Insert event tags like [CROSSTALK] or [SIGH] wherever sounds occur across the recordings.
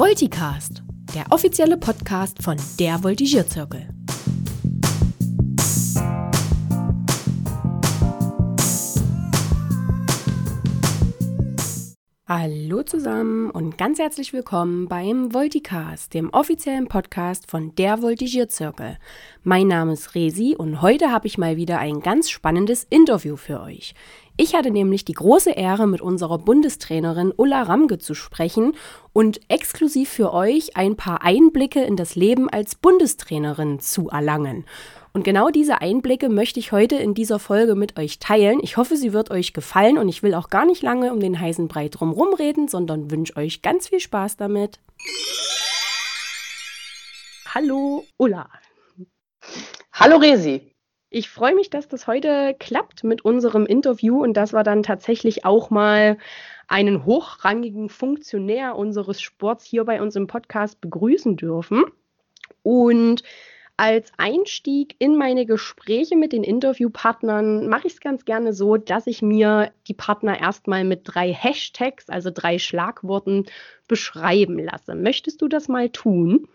Volticast, der offizielle Podcast von der Voltigierzirkel. Hallo zusammen und ganz herzlich willkommen beim Volticast, dem offiziellen Podcast von der Voltigierzirkel. Mein Name ist Resi und heute habe ich mal wieder ein ganz spannendes Interview für euch. Ich hatte nämlich die große Ehre, mit unserer Bundestrainerin Ulla Ramge zu sprechen und exklusiv für euch ein paar Einblicke in das Leben als Bundestrainerin zu erlangen. Und genau diese Einblicke möchte ich heute in dieser Folge mit euch teilen. Ich hoffe, sie wird euch gefallen und ich will auch gar nicht lange um den heißen Brei drumherum reden, sondern wünsche euch ganz viel Spaß damit. Hallo, Ulla. Hallo, Resi. Ich freue mich, dass das heute klappt mit unserem Interview und dass wir dann tatsächlich auch mal einen hochrangigen Funktionär unseres Sports hier bei uns im Podcast begrüßen dürfen. Und als Einstieg in meine Gespräche mit den Interviewpartnern mache ich es ganz gerne so, dass ich mir die Partner erstmal mit drei Hashtags, also drei Schlagworten, beschreiben lasse. Möchtest du das mal tun?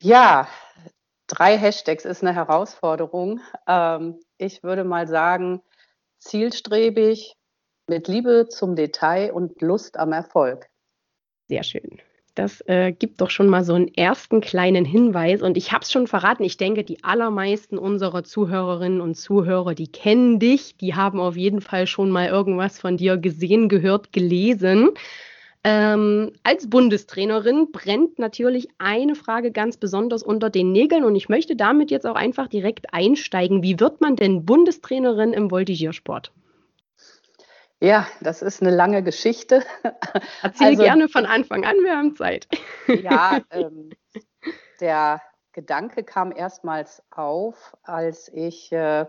Ja, drei Hashtags ist eine Herausforderung. Ähm, ich würde mal sagen, zielstrebig, mit Liebe zum Detail und Lust am Erfolg. Sehr schön. Das äh, gibt doch schon mal so einen ersten kleinen Hinweis. Und ich habe es schon verraten, ich denke, die allermeisten unserer Zuhörerinnen und Zuhörer, die kennen dich, die haben auf jeden Fall schon mal irgendwas von dir gesehen, gehört, gelesen. Ähm, als Bundestrainerin brennt natürlich eine Frage ganz besonders unter den Nägeln und ich möchte damit jetzt auch einfach direkt einsteigen. Wie wird man denn Bundestrainerin im Voltigiersport? Ja, das ist eine lange Geschichte. [LAUGHS] Erzähl also, gerne von Anfang an, wir haben Zeit. [LAUGHS] Ja, ähm, [LAUGHS] der Gedanke kam erstmals auf, als ich äh,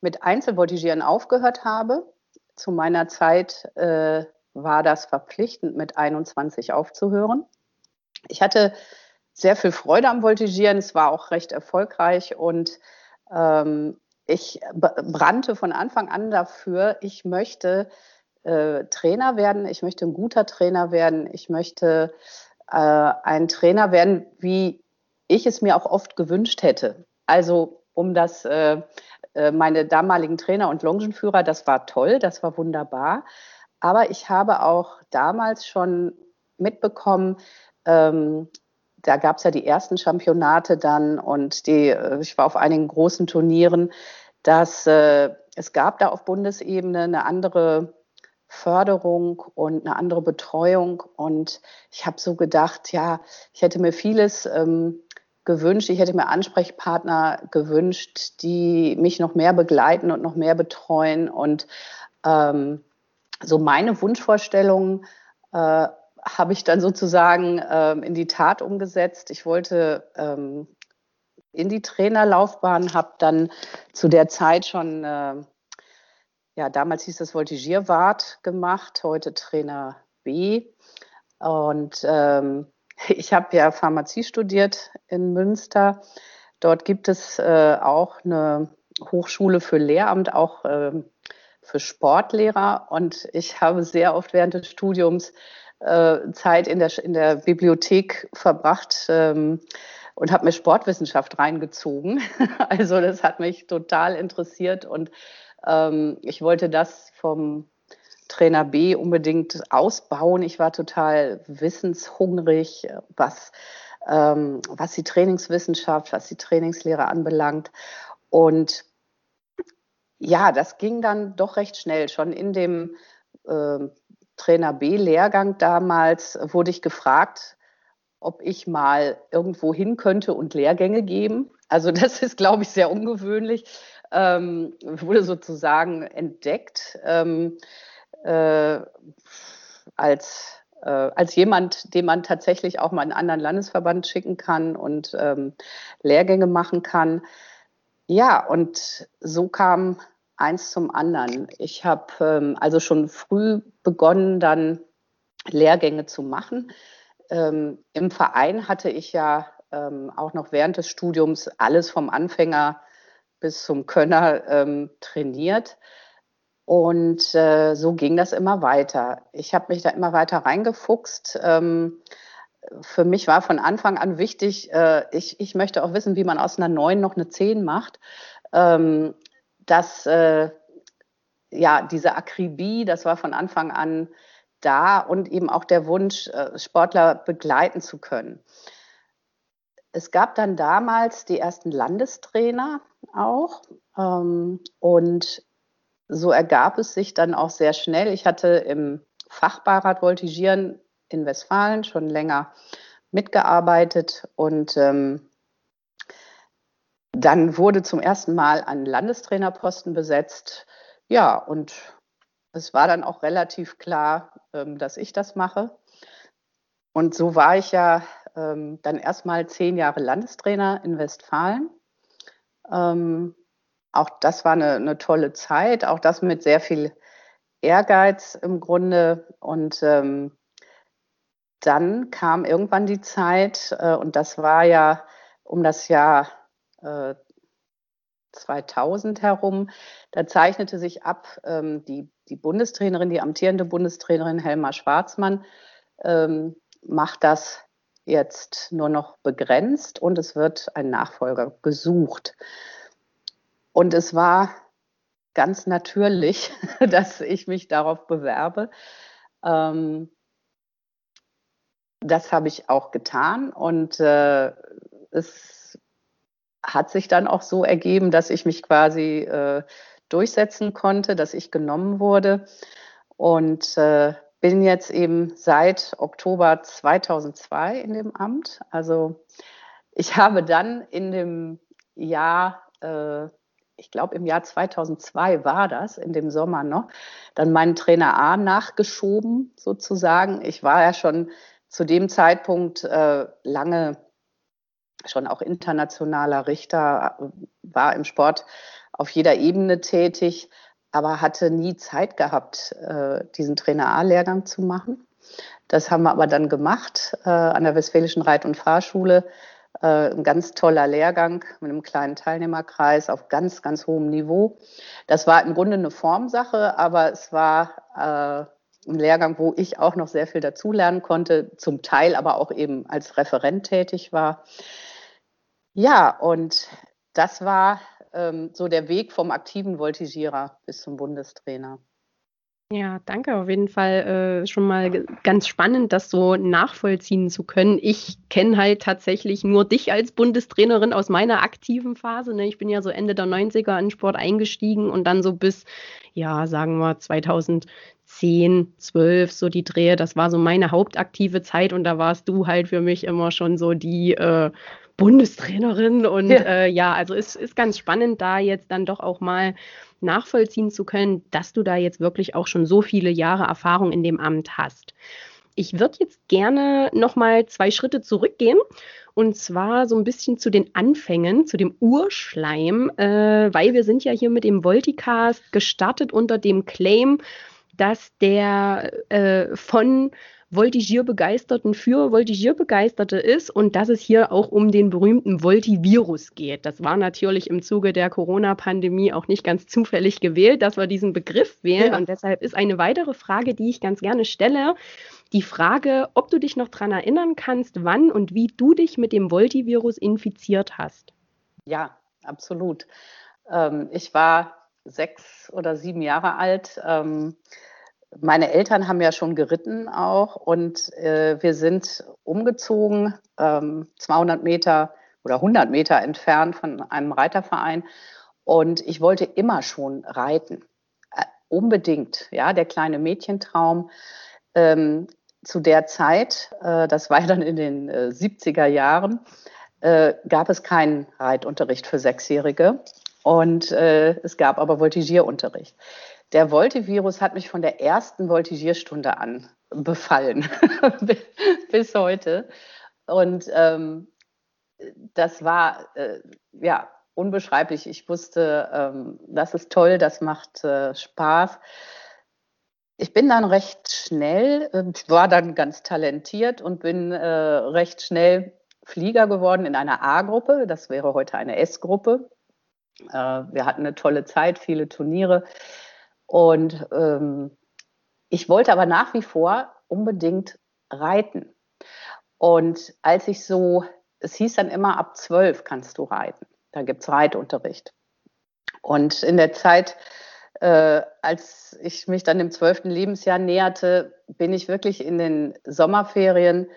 mit Einzelvoltigieren aufgehört habe. Zu meiner Zeit äh, war das verpflichtend, mit 21 aufzuhören. Ich hatte sehr viel Freude am Voltigieren, es war auch recht erfolgreich und ähm, ich brannte von Anfang an dafür, ich möchte äh, Trainer werden, ich möchte ein guter Trainer werden, ich möchte äh, ein Trainer werden, wie ich es mir auch oft gewünscht hätte. Also um das, äh, äh meine damaligen Trainer und Longenführer, das war toll, das war wunderbar. Aber ich habe auch damals schon mitbekommen, ähm, da gab es ja die ersten Championate dann und die, äh, ich war auf einigen großen Turnieren, dass äh, es gab da auf Bundesebene eine andere Förderung und eine andere Betreuung. Und ich habe so gedacht, ja, ich hätte mir vieles ähm, gewünscht, ich hätte mir Ansprechpartner gewünscht, die mich noch mehr begleiten und noch mehr betreuen. Und ähm, so meine Wunschvorstellungen äh, habe ich dann sozusagen ähm, in die Tat umgesetzt. Ich wollte ähm, in die Trainerlaufbahn, habe dann zu der Zeit schon, äh, ja, damals hieß das Voltigierwart gemacht, heute Trainer B. Und ähm, [LAUGHS] ich habe ja Pharmazie studiert in Münster. Dort gibt es äh, auch eine Hochschule für Lehramt, auch äh, für Sportlehrer. Und ich habe sehr oft während des Studiums äh, Zeit in der, in der Bibliothek verbracht. Ähm, und habe mir Sportwissenschaft reingezogen. [LAUGHS] Also das hat mich total interessiert und ähm, ich wollte das vom Trainer B unbedingt ausbauen. Ich war total wissenshungrig, was, ähm, was die Trainingswissenschaft, was die Trainingslehre anbelangt. Und ja, das ging dann doch recht schnell. Schon in dem äh, Trainer B-Lehrgang damals wurde ich gefragt, ob ich mal irgendwo hin könnte und Lehrgänge geben. Also [LAUGHS] das ist, glaube ich, sehr ungewöhnlich. Ähm, wurde sozusagen entdeckt ähm, äh, als, äh, als jemand, den man tatsächlich auch mal in einen anderen Landesverband schicken kann und ähm, Lehrgänge machen kann. Ja, und so kam eins zum anderen. Ich habe ähm, also schon früh begonnen, dann Lehrgänge zu machen. Ähm, Im Verein hatte ich ja ähm, auch noch während des Studiums alles vom Anfänger bis zum Könner ähm, trainiert. Und äh, so ging das immer weiter. Ich habe mich da immer weiter reingefuchst. Ähm, für mich war von Anfang an wichtig, äh, ich, ich möchte auch wissen, wie man aus einer 9 noch eine 10 macht. Dass äh, ja diese Akribie, das war von Anfang an da und eben auch der Wunsch, äh, Sportler begleiten zu können. Es gab dann damals die ersten Landestrainer auch ähm, und so ergab es sich dann auch sehr schnell. Ich hatte im Fachbeirat Voltigieren in Westfalen schon länger mitgearbeitet und ähm, dann wurde zum ersten Mal ein Landestrainerposten besetzt. Ja, und es war dann auch relativ klar, ähm, dass ich das mache. Und so war ich ja ähm, dann erstmal zehn Jahre Landestrainer in Westfalen. Ähm, auch das war eine, eine, tolle Zeit, auch das mit sehr viel Ehrgeiz im Grunde. Und dann kam irgendwann die Zeit, äh, und das war ja um das Jahr äh, 2000 herum, da zeichnete sich ab, ähm, die, die Bundestrainerin, die amtierende Bundestrainerin Helma Schwarzmann, ähm, macht das jetzt nur noch begrenzt und es wird ein Nachfolger gesucht. Und es war ganz natürlich, [LAUGHS] dass ich mich darauf bewerbe. Ähm, das habe ich auch getan und äh, es hat sich dann auch so ergeben, dass ich mich quasi äh, durchsetzen konnte, dass ich genommen wurde und äh, bin jetzt eben seit Oktober 2002 in dem Amt. Also ich habe dann in dem Jahr, äh, ich glaube im Jahr 2002 war das, in dem Sommer noch, dann meinen Trainer A nachgeschoben sozusagen. Ich war ja schon zu dem Zeitpunkt äh, lange schon auch internationaler Richter, war im Sport auf jeder Ebene tätig, aber hatte nie Zeit gehabt, äh, diesen Trainer A-Lehrgang zu machen. Das haben wir aber dann gemacht äh, an der Westfälischen Reit- und Fahrschule. Äh, ein ganz toller Lehrgang mit einem kleinen Teilnehmerkreis auf ganz, ganz hohem Niveau. Das war im Grunde eine Formsache, aber es war äh, ein Lehrgang, wo ich auch noch sehr viel dazulernen konnte, zum Teil aber auch eben als Referent tätig war. Ja, und das war ähm, so der Weg vom aktiven Voltigierer bis zum Bundestrainer. Ja, danke. Auf jeden Fall äh, schon mal ganz spannend, das so nachvollziehen zu können. Ich kenne halt tatsächlich nur dich als Bundestrainerin aus meiner aktiven Phase. Ne? Ich bin ja so Ende der 90er in Sport eingestiegen und dann so bis, ja, sagen wir 2010, 12, so die Drehe. Das war so meine hauptaktive Zeit und da warst du halt für mich immer schon so die äh, Bundestrainerin. Und ja, äh, ja also es ist ganz spannend, da jetzt dann doch auch mal nachvollziehen zu können, dass du da jetzt wirklich auch schon so viele Jahre Erfahrung in dem Amt hast. Ich würde jetzt gerne noch mal zwei Schritte zurückgehen und zwar so ein bisschen zu den Anfängen, zu dem Urschleim, äh, weil wir sind ja hier mit dem Volticast gestartet unter dem Claim, dass der äh, von Voltigierbegeisterten für Voltigierbegeisterte ist und dass es hier auch um den berühmten Voltivirus geht. Das war natürlich im Zuge der Corona-Pandemie auch nicht ganz zufällig gewählt, dass wir diesen Begriff wählen. Ja. Und deshalb ist eine weitere Frage, die ich ganz gerne stelle, die Frage, ob du dich noch daran erinnern kannst, wann und wie du dich mit dem Voltivirus infiziert hast. Ja, absolut. Ähm, ich war sechs oder sieben Jahre alt. Meine Eltern haben ja schon geritten auch und äh, wir sind umgezogen, ähm, 200 Meter oder 100 Meter entfernt von einem Reiterverein. Und ich wollte immer schon reiten. Äh, unbedingt, ja, der kleine Mädchentraum. Ähm, zu der Zeit, äh, das war dann in den äh, 70er Jahren, äh, gab es keinen Reitunterricht für Sechsjährige und äh, es gab aber Voltigierunterricht. Der Voltivirus hat mich von der ersten Voltigierstunde an befallen [LAUGHS] bis heute. Und ähm, das war äh, ja unbeschreiblich. Ich wusste, ähm, das ist toll, das macht äh, Spaß. Ich bin dann recht schnell, äh, war dann ganz talentiert und bin äh, recht schnell Flieger geworden in einer A-Gruppe. Das wäre heute eine S-Gruppe. Äh, wir hatten eine tolle Zeit, viele Turniere. Und ähm, ich wollte aber nach wie vor unbedingt reiten. Und als ich so, es hieß dann immer, ab zwölf kannst du reiten. Da gibt es Reitunterricht. Und in der Zeit, äh, als ich mich dann dem zwölften Lebensjahr näherte, bin ich wirklich in den Sommerferien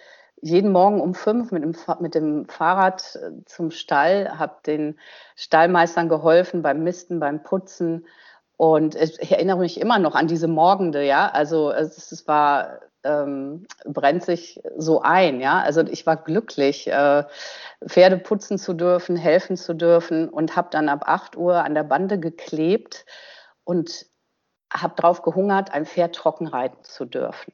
jeden Morgen um fünf mit dem, mit dem Fahrrad äh, zum Stall, habe den Stallmeistern geholfen beim Misten, beim Putzen. Und ich erinnere mich immer noch an diese Morgende, ja. Also es, es war, ähm, brennt sich so ein, ja. Also ich war glücklich, äh, Pferde putzen zu dürfen, helfen zu dürfen und habe dann ab 8 Uhr an der Bande geklebt und habe darauf gehungert, ein Pferd trocken reiten zu dürfen.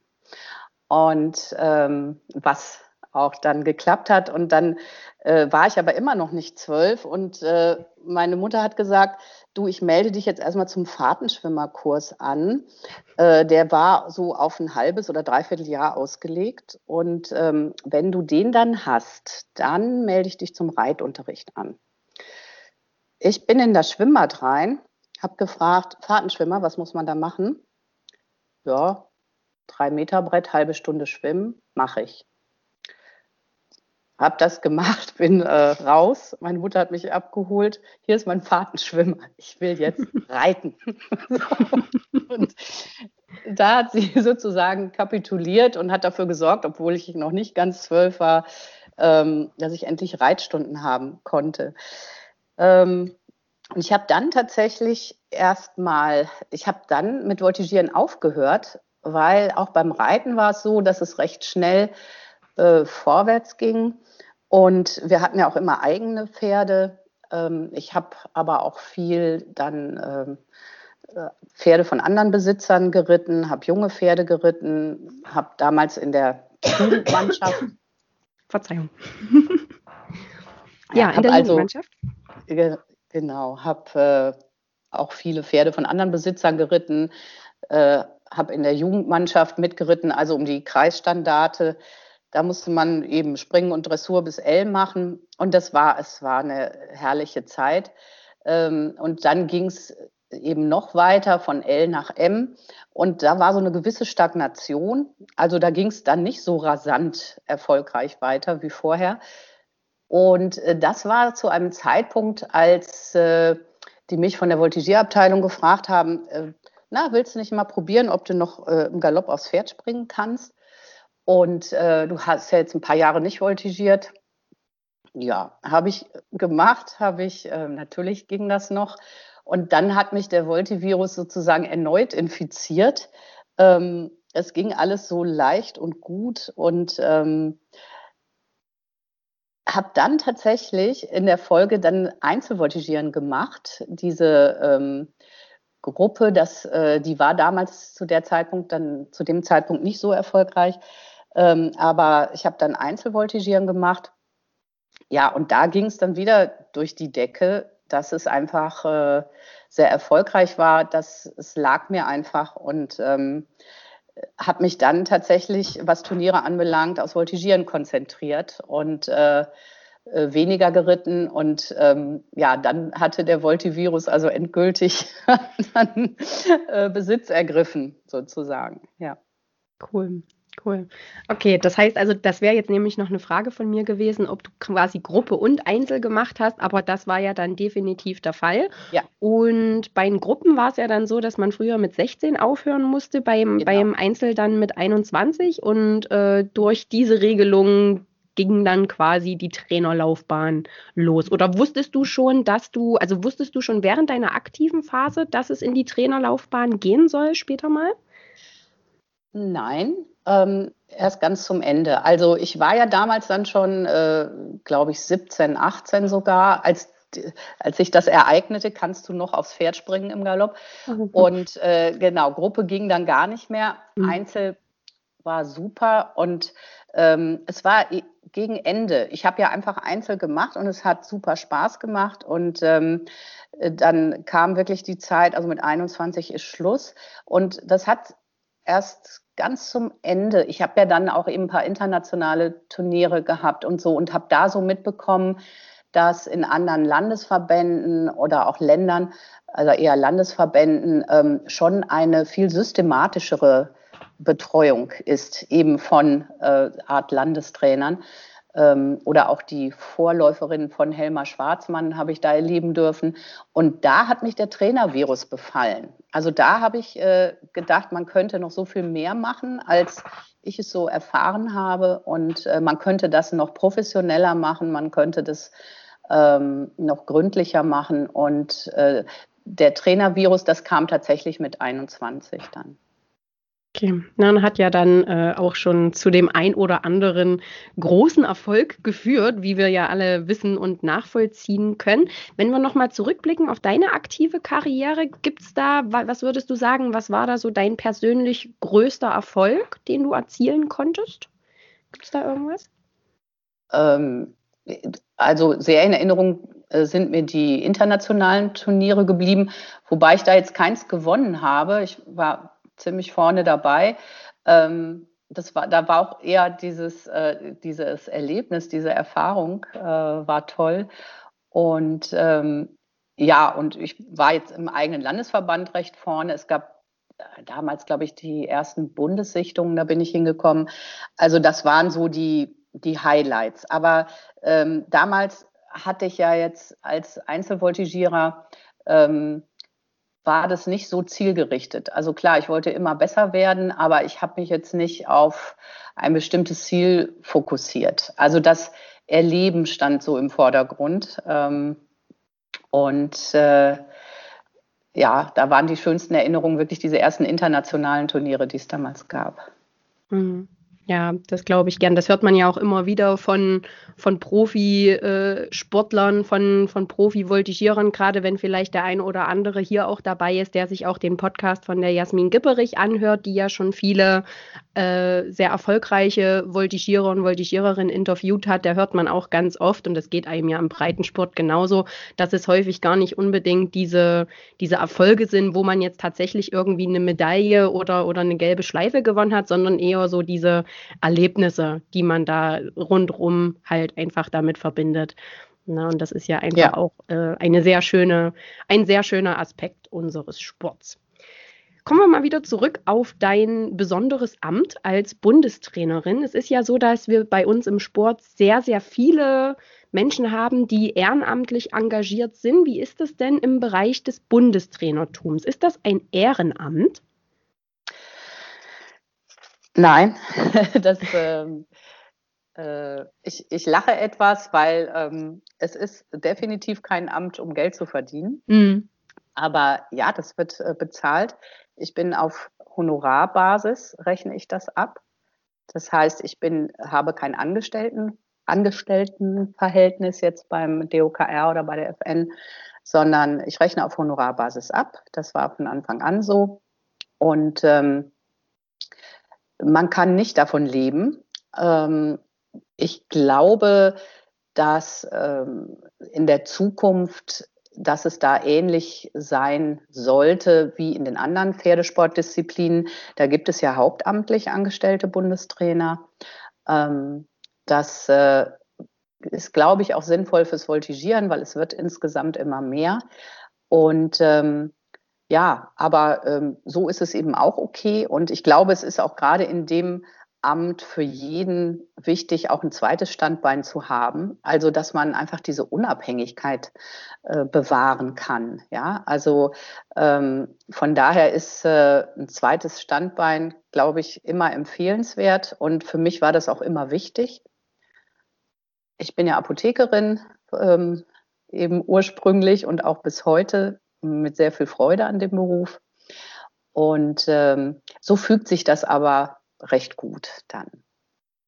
Und ähm, was auch dann geklappt hat. Und dann äh, war ich aber immer noch nicht zwölf. Und äh, meine Mutter hat gesagt, du, ich melde dich jetzt erstmal zum Fahrtenschwimmerkurs an. Äh, der war so auf ein halbes oder dreiviertel Jahr ausgelegt. Und ähm, wenn du den dann hast, dann melde ich dich zum Reitunterricht an. Ich bin in das Schwimmbad rein, habe gefragt, Fahrtenschwimmer, was muss man da machen? Ja, drei Meter Brett, halbe Stunde schwimmen, mache ich. Hab das gemacht, [LAUGHS] bin äh, raus. Meine Mutter hat mich abgeholt. Hier ist mein Fahrtenschwimmer. Ich will jetzt [LAUGHS] reiten. [LAUGHS] und da hat sie sozusagen kapituliert und hat dafür gesorgt, obwohl ich noch nicht ganz zwölf war, ähm, dass ich endlich Reitstunden haben konnte. Ähm, und ich habe dann tatsächlich erstmal, ich habe dann mit Voltigieren aufgehört, weil auch beim Reiten war es so, dass es recht schnell äh, vorwärts ging. Und wir hatten ja auch immer eigene Pferde. Ähm, ich habe aber auch viel dann ähm, äh, Pferde von anderen Besitzern geritten, habe junge Pferde geritten, habe damals in der Jugendmannschaft. [COUGHS] Verzeihung. ja, in der also, Jugendmannschaft. Genau, habe äh, auch viele Pferde von anderen Besitzern geritten, äh, habe in der Jugendmannschaft mitgeritten, also um die Kreisstandarte. Da musste man eben Springen und Dressur bis L machen. Und das war, es war eine herrliche Zeit. Ähm, und dann ging es eben noch weiter von L nach M. Und da war so eine gewisse Stagnation. Also da ging es dann nicht so rasant erfolgreich weiter wie vorher. Und äh, das war zu einem Zeitpunkt, als äh, die mich von der Voltigierabteilung gefragt haben, äh, na, willst du nicht mal probieren, ob du noch im Galopp aufs Pferd springen kannst? Und äh, du hast ja jetzt ein paar Jahre nicht voltigiert. Ja, habe ich gemacht, habe ich, äh, natürlich ging das noch. Und dann hat mich der Voltivirus sozusagen erneut infiziert. Ähm, es ging alles so leicht und gut und ähm, habe dann tatsächlich in der Folge dann Einzelvoltigieren gemacht. Diese ähm, Gruppe, das, äh, die war damals zu der Zeitpunkt dann zu dem Zeitpunkt nicht so erfolgreich, ähm, aber ich habe dann Einzelvoltigieren gemacht. Ja, und da ging es dann wieder durch die Decke, dass es einfach äh, sehr erfolgreich war. Das, es lag mir einfach und ähm, habe mich dann tatsächlich, was Turniere anbelangt, aus Voltigieren konzentriert und äh, äh, weniger geritten und ähm, ja, dann hatte der Voltivirus also endgültig [LAUGHS] dann, äh, Besitz ergriffen, sozusagen. Ja. Cool. Cool. Okay, das heißt also, das wäre jetzt nämlich noch eine Frage von mir gewesen, ob du quasi Gruppe und Einzel gemacht hast, aber das war ja dann definitiv der Fall. Ja. Und bei den Gruppen war es ja dann so, dass man früher mit 16 aufhören musste, beim, genau. beim Einzel dann mit 21 und äh, durch diese Regelung ging dann quasi die Trainerlaufbahn los? Oder wusstest du schon, dass du, also wusstest du schon während deiner aktiven Phase, dass es in die Trainerlaufbahn gehen soll später mal? Nein, ähm, erst ganz zum Ende. Also ich war ja damals dann schon, äh, glaube ich, 17, 18 sogar, als als sich das ereignete, kannst du noch aufs Pferd springen im Galopp. Mhm. Und äh, genau, Gruppe ging dann gar nicht mehr. Mhm. Einzel war super und ähm, es war gegen Ende. Ich habe ja einfach Einzel gemacht und es hat super Spaß gemacht. Und ähm, dann kam wirklich die Zeit, also mit 21 ist Schluss. Und das hat erst ganz zum Ende. Ich habe ja dann auch eben ein paar internationale Turniere gehabt und so und habe da so mitbekommen, dass in anderen Landesverbänden oder auch Ländern, also eher Landesverbänden, ähm, schon eine viel systematischere Betreuung ist, eben von äh, Art Landestrainern. Ähm, oder auch die Vorläuferin von Helma Schwarzmann habe ich da erleben dürfen. Und da hat mich der Trainervirus befallen. Also da habe ich äh, gedacht, man könnte noch so viel mehr machen, als ich es so erfahren habe. Und äh, man könnte das noch professioneller machen, man könnte das ähm, noch gründlicher machen. Und äh, der Trainervirus, das kam tatsächlich mit 21 dann. Okay, Nan hat ja dann äh, auch schon zu dem ein oder anderen großen Erfolg geführt, wie wir ja alle wissen und nachvollziehen können. Wenn wir nochmal zurückblicken auf deine aktive Karriere, gibt es da, was würdest du sagen, was war da so dein persönlich größter Erfolg, den du erzielen konntest? Gibt es da irgendwas? Ähm, also sehr in Erinnerung äh, sind mir die internationalen Turniere geblieben, wobei ich da jetzt keins gewonnen habe. Ich war ziemlich vorne dabei. Ähm, das war, da war auch eher dieses, äh, dieses Erlebnis, diese Erfahrung äh, war toll. Und ähm, ja, und ich war jetzt im eigenen Landesverband recht vorne. Es gab äh, damals, glaube ich, die ersten Bundessichtungen, da bin ich hingekommen. Also das waren so die, die Highlights. Aber ähm, damals hatte ich ja jetzt als Einzelvoltigierer ähm, war das nicht so zielgerichtet. Also klar, ich wollte immer besser werden, aber ich habe mich jetzt nicht auf ein bestimmtes Ziel fokussiert. Also das Erleben stand so im Vordergrund. Ähm, und äh, ja, da waren die schönsten Erinnerungen wirklich diese ersten internationalen Turniere, die es damals gab. Mhm. Ja, das glaube ich gern. Das hört man ja auch immer wieder von, von Profisportlern, von, von Profi-Voltigierern, gerade wenn vielleicht der ein oder andere hier auch dabei ist, der sich auch den Podcast von der Jasmin Gipperich anhört, die ja schon viele äh, sehr erfolgreiche Voltigierer und Voltigiererinnen interviewt hat. Der hört man auch ganz oft und das geht einem ja im Breitensport genauso, dass es häufig gar nicht unbedingt diese, diese Erfolge sind, wo man jetzt tatsächlich irgendwie eine Medaille oder, oder eine gelbe Schleife gewonnen hat, sondern eher so diese Erlebnisse, die man da rundrum halt einfach damit verbindet. Na, und das ist ja einfach ja. auch äh, eine sehr schöne, ein sehr schöner Aspekt unseres Sports. Kommen wir mal wieder zurück auf dein besonderes Amt als Bundestrainerin. Es ist ja so, dass wir bei uns im Sport sehr, sehr viele Menschen haben, die ehrenamtlich engagiert sind. Wie ist es denn im Bereich des Bundestrainertums? Ist das ein Ehrenamt? Nein, [LAUGHS] das, ähm, äh, ich, ich lache etwas, weil ähm, es ist definitiv kein Amt, um Geld zu verdienen. Mhm. Aber ja, das wird äh, bezahlt. Ich bin auf Honorarbasis, rechne ich das ab. Das heißt, ich bin, habe kein Angestellten, Angestelltenverhältnis jetzt beim DOKR oder bei der FN, sondern ich rechne auf Honorarbasis ab. Das war von Anfang an so. Und ähm, man kann nicht davon leben. Ähm, ich glaube, dass ähm, in der Zukunft, dass es da ähnlich sein sollte wie in den anderen Pferdesportdisziplinen. Da gibt es ja hauptamtlich angestellte Bundestrainer. Ähm, das äh, ist, glaube ich, auch sinnvoll fürs Voltigieren, weil es wird insgesamt immer mehr. Und ähm, ja, aber ähm, so ist es eben auch okay. Und ich glaube, es ist auch gerade in dem Amt für jeden wichtig, auch ein zweites Standbein zu haben. Also, dass man einfach diese Unabhängigkeit äh, bewahren kann. Ja, also ähm, von daher ist äh, ein zweites Standbein, glaube ich, immer empfehlenswert. Und für mich war das auch immer wichtig. Ich bin ja Apothekerin, ähm, eben ursprünglich und auch bis heute mit sehr viel Freude an dem Beruf. Und ähm, so fügt sich das aber recht gut dann.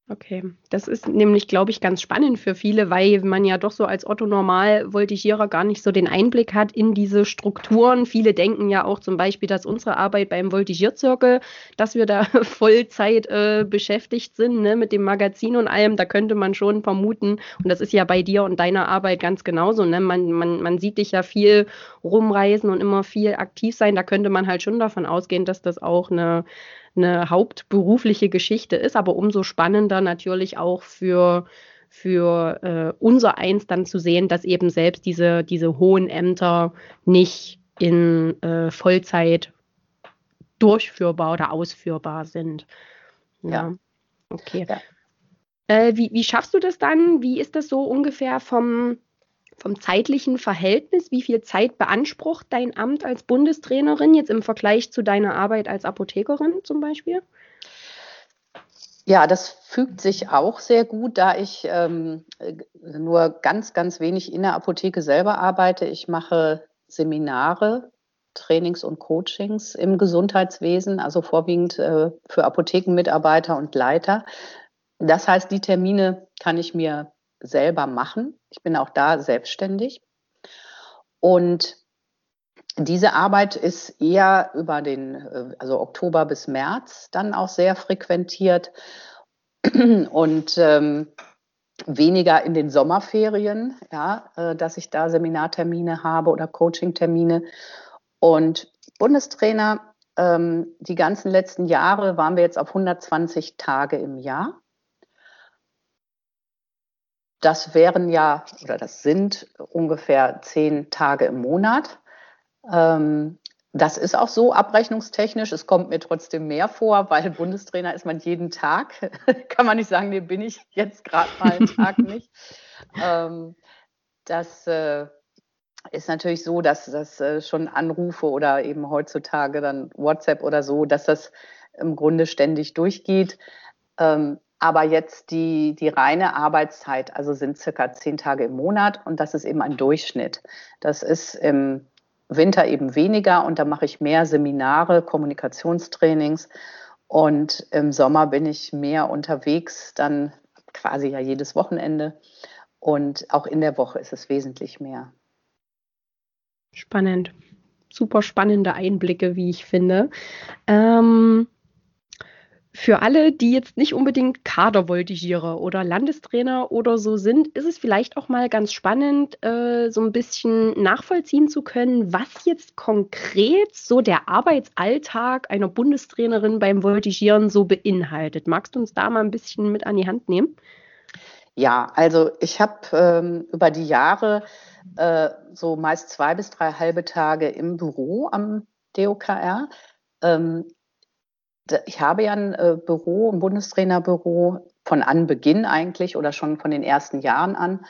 Okay, das ist nämlich, glaube ich, ganz spannend für viele, weil man ja doch so als Otto Normal-Voltigierer gar nicht so den Einblick hat in diese Strukturen. Viele denken ja auch zum Beispiel, dass unsere Arbeit beim Voltigierzirkel, dass wir da [LAUGHS] Vollzeit äh, beschäftigt sind ne, mit dem Magazin und allem. Da könnte man schon vermuten, und das ist ja bei dir und deiner Arbeit ganz genauso. Ne? Man, man, man sieht dich ja viel rumreisen und immer viel aktiv sein. Da könnte man halt schon davon ausgehen, dass das auch eine eine hauptberufliche Geschichte ist, aber umso spannender natürlich auch für, für äh, unser Eins dann zu sehen, dass eben selbst diese, diese hohen Ämter nicht in äh, Vollzeit durchführbar oder ausführbar sind. Ja. ja. Okay. Ja. Äh, wie, wie schaffst du das dann? Wie ist das so ungefähr vom, vom zeitlichen Verhältnis? Wie viel Zeit beansprucht dein Amt als Bundestrainerin jetzt im Vergleich zu deiner Arbeit als Apothekerin zum Beispiel? Ja, das fügt sich auch sehr gut, da ich ähm, nur ganz, ganz wenig in der Apotheke selber arbeite. Ich mache Seminare, Trainings und Coachings im Gesundheitswesen, also vorwiegend äh, für Apothekenmitarbeiter und Leiter. Das heißt, die Termine kann ich mir selber machen. Ich bin auch da selbstständig. Und diese Arbeit ist eher über den, äh, also Oktober bis März dann auch sehr frequentiert [CLEARS THROAT] und ähm, weniger in den Sommerferien, ja, äh, dass ich da Seminartermine habe oder Coachingtermine. Und Bundestrainer, ähm, die ganzen letzten Jahre waren wir jetzt auf 120 Tage im Jahr. Das wären ja, oder das sind ungefähr zehn Tage im Monat. Ähm, das ist auch so abrechnungstechnisch. Es kommt mir trotzdem mehr vor, weil [LAUGHS] Bundestrainer ist man jeden Tag. [LAUGHS] Kann man nicht sagen, nee, bin ich jetzt gerade mal einen Tag [LAUGHS] nicht. Ähm, das äh, ist natürlich so, dass das äh, schon Anrufe oder eben heutzutage dann WhatsApp oder so, dass das im Grunde ständig durchgeht. Ähm, aber jetzt die, die reine Arbeitszeit, also sind circa zehn Tage im Monat und das ist eben ein Durchschnitt. Das ist im Winter eben weniger und da mache ich mehr Seminare, Kommunikationstrainings und im Sommer bin ich mehr unterwegs, dann quasi ja jedes Wochenende und auch in der Woche ist es wesentlich mehr. Spannend. Super spannende Einblicke, wie ich finde. Ähm, für alle, die jetzt nicht unbedingt Kadervoltigierer oder Landestrainer oder so sind, ist es vielleicht auch mal ganz spannend, äh, so ein bisschen nachvollziehen zu können, was jetzt konkret so der Arbeitsalltag einer Bundestrainerin beim Voltigieren so beinhaltet. Magst du uns da mal ein bisschen mit an die Hand nehmen? Ja, also ich habe ähm, über die Jahre äh, so meist zwei bis drei halbe Tage im Büro am DOKR. Ähm, ich habe ja ein äh, Büro, ein Bundestrainerbüro von Anbeginn eigentlich oder schon von den ersten Jahren an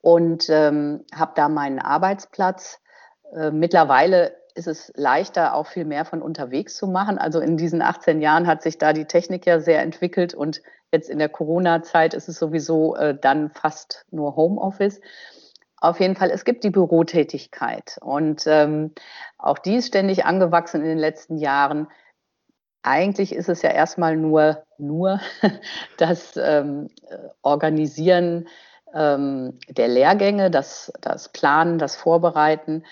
und ähm, habe da meinen Arbeitsplatz. Äh, mittlerweile ist es leichter, auch viel mehr von unterwegs zu machen. Also in diesen 18 Jahren hat sich da die Technik ja sehr entwickelt und jetzt in der Corona-Zeit ist es sowieso äh, dann fast nur Homeoffice. Auf jeden Fall, es gibt die Bürotätigkeit und ähm, auch die ist ständig angewachsen in den letzten Jahren eigentlich ist es ja erstmal nur, nur [LAUGHS] das ähm, Organisieren ähm, der Lehrgänge, das, das Planen, das Vorbereiten.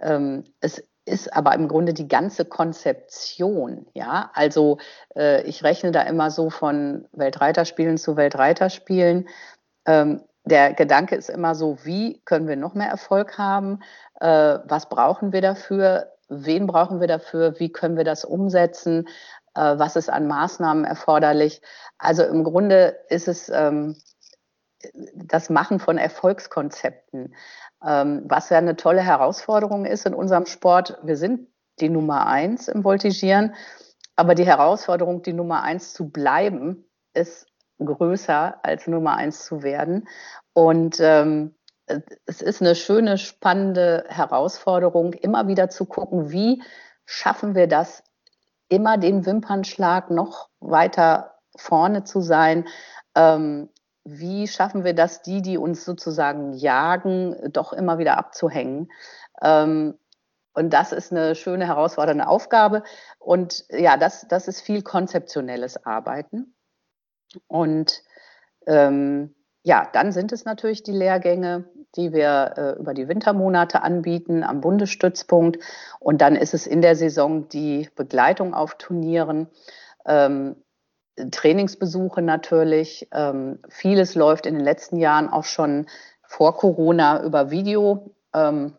Ähm, es ist aber im Grunde die ganze Konzeption. Ja, also äh, ich rechne da immer so von Weltreiterspielen zu Weltreiterspielen. Ähm, der Gedanke ist immer so, wie können wir noch mehr Erfolg haben? Äh, was brauchen wir dafür? Wen brauchen wir dafür? Wie können wir das umsetzen? Äh, was ist an Maßnahmen erforderlich. Also im Grunde ist es ähm, das Machen von Erfolgskonzepten, ähm, was ja eine tolle Herausforderung ist in unserem Sport. Wir sind die Nummer eins im Voltigieren, aber die Herausforderung, die Nummer eins zu bleiben, ist größer als Nummer eins zu werden. Und ähm, es ist eine schöne, spannende Herausforderung, immer wieder zu gucken, wie schaffen wir das immer den Wimpernschlag noch weiter vorne zu sein. Ähm, wie schaffen wir das, die, die uns sozusagen jagen, doch immer wieder abzuhängen? Ähm, und das ist eine schöne, herausfordernde Aufgabe. Und ja, das, das ist viel konzeptionelles Arbeiten. Und ähm, ja, dann sind es natürlich die Lehrgänge, die wir äh, über die Wintermonate anbieten am Bundesstützpunkt. Und dann ist es in der Saison die Begleitung auf Turnieren. Ähm, Trainingsbesuche natürlich. Ähm, vieles läuft in den letzten Jahren auch schon vor Corona über Video ähm,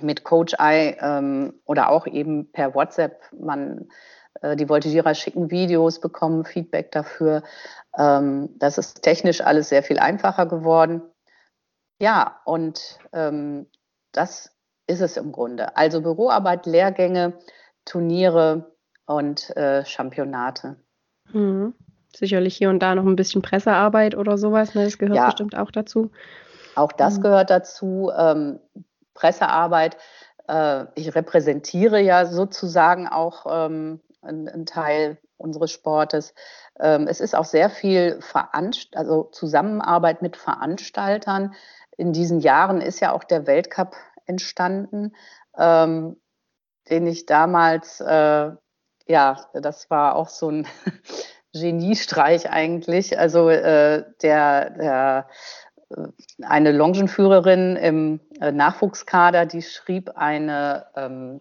mit Coach Eye ähm, oder auch eben per WhatsApp. Man Äh, die Voltigierer schicken Videos, bekommen Feedback dafür. Ähm, das ist technisch alles sehr viel einfacher geworden. Ja, und ähm, das ist es im Grunde. Also Büroarbeit, Lehrgänge, Turniere und äh, Championate. Mhm. Sicherlich hier und da noch ein bisschen Pressearbeit oder sowas, ne? das gehört ja, bestimmt auch dazu. Auch das mhm. gehört dazu. Ähm, Pressearbeit. Äh, ich repräsentiere ja sozusagen auch ähm, einen Teil unseres Sportes. Ähm, es ist auch sehr viel Veranst also Zusammenarbeit mit Veranstaltern. In diesen Jahren ist ja auch der Weltcup entstanden, ähm, den ich damals, äh, ja, das war auch so ein [LAUGHS] Geniestreich eigentlich. Also äh, der, der äh, eine Longenführerin im äh, Nachwuchskader, die schrieb eine ähm,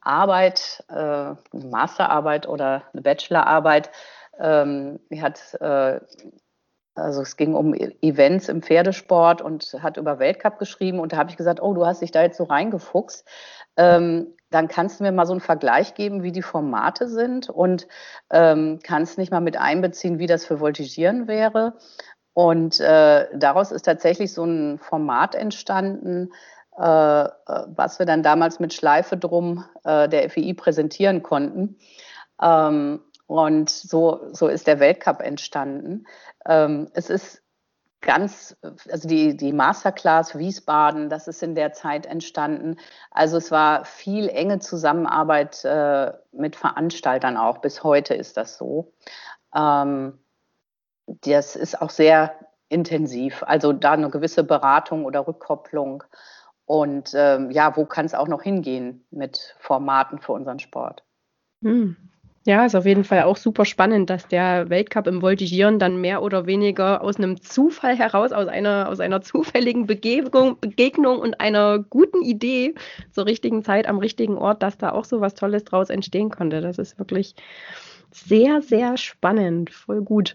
Arbeit, äh, eine Masterarbeit oder eine Bachelorarbeit. Ähm, die hat, äh, also es ging um Events im Pferdesport und hat über Weltcup geschrieben. Und da habe ich gesagt, oh, du hast dich da jetzt so reingefuchst. Ähm, dann kannst du mir mal so einen Vergleich geben, wie die Formate sind und ähm, kannst nicht mal mit einbeziehen, wie das für Voltigieren wäre. Und äh, daraus ist tatsächlich so ein Format entstanden, äh, äh was wir dann damals mit Schleife drum äh, der FEI präsentieren konnten. Ähm, und so, so ist der Weltcup entstanden. Ähm, es ist ganz, also die, die Masterclass Wiesbaden, das ist in der Zeit entstanden. Also es war viel enge Zusammenarbeit äh, mit Veranstaltern auch. Bis heute ist das so. Ähm, das ist auch sehr intensiv. Also da eine gewisse Beratung oder Rückkopplung. Und ähm, ja, wo kann es auch noch hingehen mit Formaten für unseren Sport? Hm. Ja, ist auf jeden Fall auch super spannend, dass der Weltcup im Voltigieren dann mehr oder weniger aus einem Zufall heraus, aus einer, aus einer [LAUGHS] zufälligen Begegnung, Begegnung und einer guten Idee zur richtigen Zeit am richtigen Ort, dass da auch so was Tolles draus entstehen konnte. Das ist wirklich sehr, sehr spannend, voll gut.